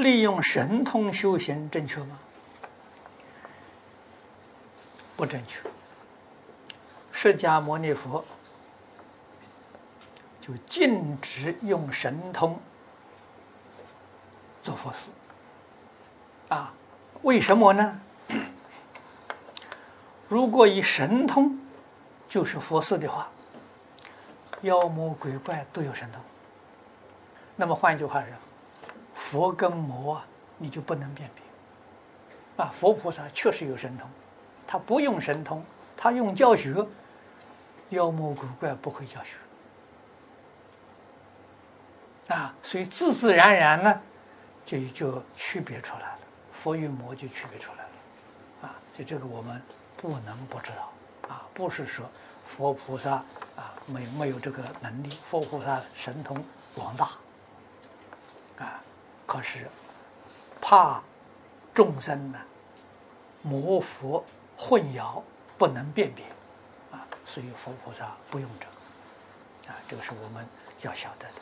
利用神通修行正确吗？不正确。释迦牟尼佛就禁止用神通做佛事啊？为什么呢？如果以神通就是佛事的话，妖魔鬼怪都有神通。那么换一句话说，佛跟魔啊，你就不能辨别啊。佛菩萨确实有神通，他不用神通，他用教学。妖魔鬼怪不会教学啊，所以自自然然呢，就就区别出来了，佛与魔就区别出来了啊。就这个我们不能不知道啊，不是说佛菩萨啊没没有这个能力，佛菩萨神通广大，可是怕众生呢魔佛混淆，不能辨别。啊所以佛菩萨不用这个，啊，这个是我们要晓得的。